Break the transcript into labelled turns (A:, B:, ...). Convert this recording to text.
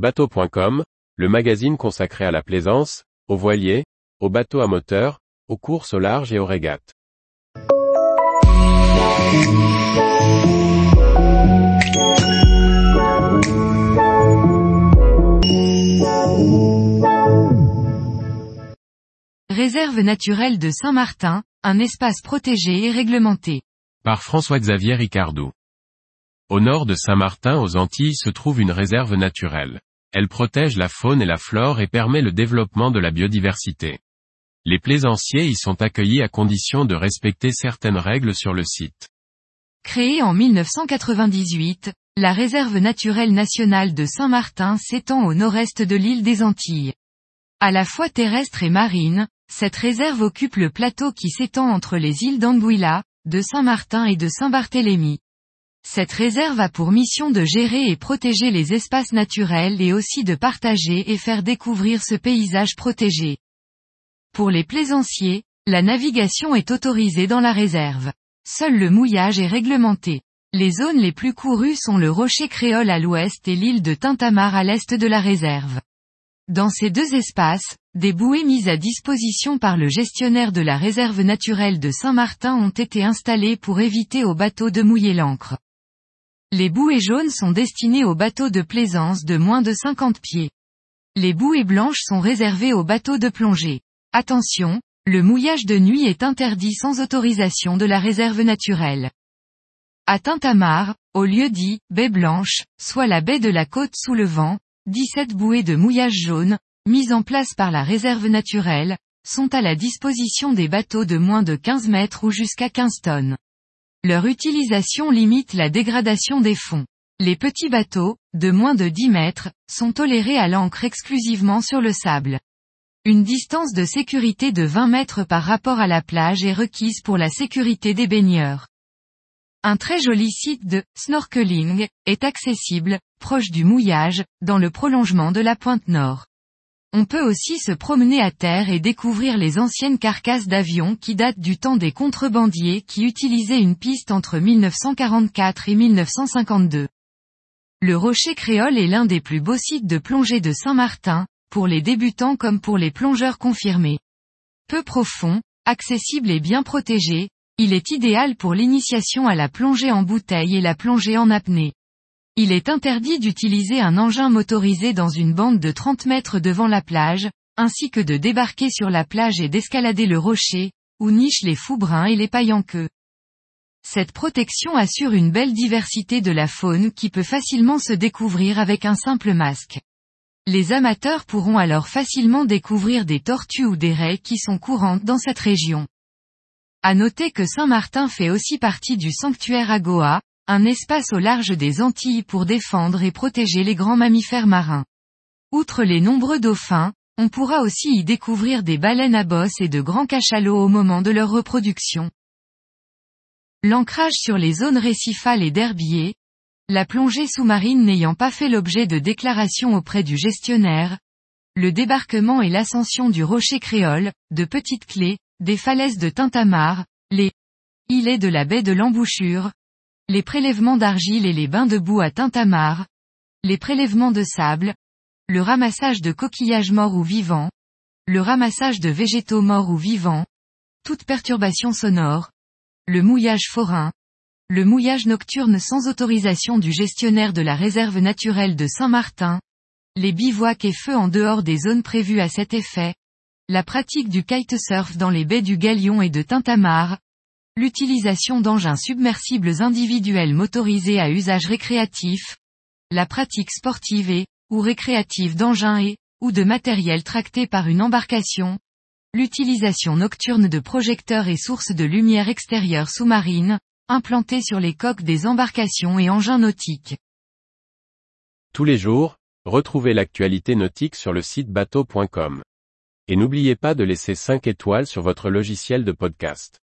A: Bateau.com, le magazine consacré à la plaisance, aux voiliers, aux bateaux à moteur, aux courses au large et aux régates.
B: Réserve naturelle de Saint-Martin, un espace protégé et réglementé.
A: Par François-Xavier Ricardou. Au nord de Saint-Martin aux Antilles se trouve une réserve naturelle. Elle protège la faune et la flore et permet le développement de la biodiversité. Les plaisanciers y sont accueillis à condition de respecter certaines règles sur le site.
B: Créée en 1998, la réserve naturelle nationale de Saint-Martin s'étend au nord-est de l'île des Antilles. À la fois terrestre et marine, cette réserve occupe le plateau qui s'étend entre les îles d'Anguilla, de Saint-Martin et de Saint-Barthélemy. Cette réserve a pour mission de gérer et protéger les espaces naturels et aussi de partager et faire découvrir ce paysage protégé. Pour les plaisanciers, la navigation est autorisée dans la réserve. Seul le mouillage est réglementé. Les zones les plus courues sont le rocher créole à l'ouest et l'île de Tintamarre à l'est de la réserve. Dans ces deux espaces, des bouées mises à disposition par le gestionnaire de la réserve naturelle de Saint-Martin ont été installées pour éviter aux bateaux de mouiller l'ancre. Les bouées jaunes sont destinées aux bateaux de plaisance de moins de 50 pieds. Les bouées blanches sont réservées aux bateaux de plongée. Attention, le mouillage de nuit est interdit sans autorisation de la réserve naturelle. À Tintamarre, au lieu dit, baie blanche, soit la baie de la côte sous le vent, 17 bouées de mouillage jaune, mises en place par la réserve naturelle, sont à la disposition des bateaux de moins de 15 mètres ou jusqu'à 15 tonnes. Leur utilisation limite la dégradation des fonds. Les petits bateaux, de moins de 10 mètres, sont tolérés à l'ancre exclusivement sur le sable. Une distance de sécurité de 20 mètres par rapport à la plage est requise pour la sécurité des baigneurs. Un très joli site de snorkeling est accessible, proche du mouillage, dans le prolongement de la pointe nord. On peut aussi se promener à terre et découvrir les anciennes carcasses d'avions qui datent du temps des contrebandiers qui utilisaient une piste entre 1944 et 1952. Le Rocher Créole est l'un des plus beaux sites de plongée de Saint-Martin, pour les débutants comme pour les plongeurs confirmés. Peu profond, accessible et bien protégé, il est idéal pour l'initiation à la plongée en bouteille et la plongée en apnée. Il est interdit d'utiliser un engin motorisé dans une bande de 30 mètres devant la plage, ainsi que de débarquer sur la plage et d'escalader le rocher, où nichent les fous bruns et les queue. Cette protection assure une belle diversité de la faune qui peut facilement se découvrir avec un simple masque. Les amateurs pourront alors facilement découvrir des tortues ou des raies qui sont courantes dans cette région. À noter que Saint-Martin fait aussi partie du sanctuaire Agoa, un espace au large des Antilles pour défendre et protéger les grands mammifères marins. Outre les nombreux dauphins, on pourra aussi y découvrir des baleines à bosse et de grands cachalots au moment de leur reproduction. L'ancrage sur les zones récifales et d'herbiers, la plongée sous-marine n'ayant pas fait l'objet de déclaration auprès du gestionnaire, le débarquement et l'ascension du rocher créole, de petites clés, des falaises de Tintamarre, les îlets de la baie de l'embouchure, les prélèvements d'argile et les bains de boue à Tintamarre, les prélèvements de sable, le ramassage de coquillages morts ou vivants, le ramassage de végétaux morts ou vivants, toute perturbation sonore, le mouillage forain, le mouillage nocturne sans autorisation du gestionnaire de la réserve naturelle de Saint-Martin, les bivouacs et feux en dehors des zones prévues à cet effet, la pratique du kitesurf dans les baies du Galion et de Tintamarre, l'utilisation d'engins submersibles individuels motorisés à usage récréatif, la pratique sportive et, ou récréative d'engins et, ou de matériel tracté par une embarcation, l'utilisation nocturne de projecteurs et sources de lumière extérieure sous-marine, implantés sur les coques des embarcations et engins nautiques.
A: Tous les jours, retrouvez l'actualité nautique sur le site bateau.com. Et n'oubliez pas de laisser 5 étoiles sur votre logiciel de podcast.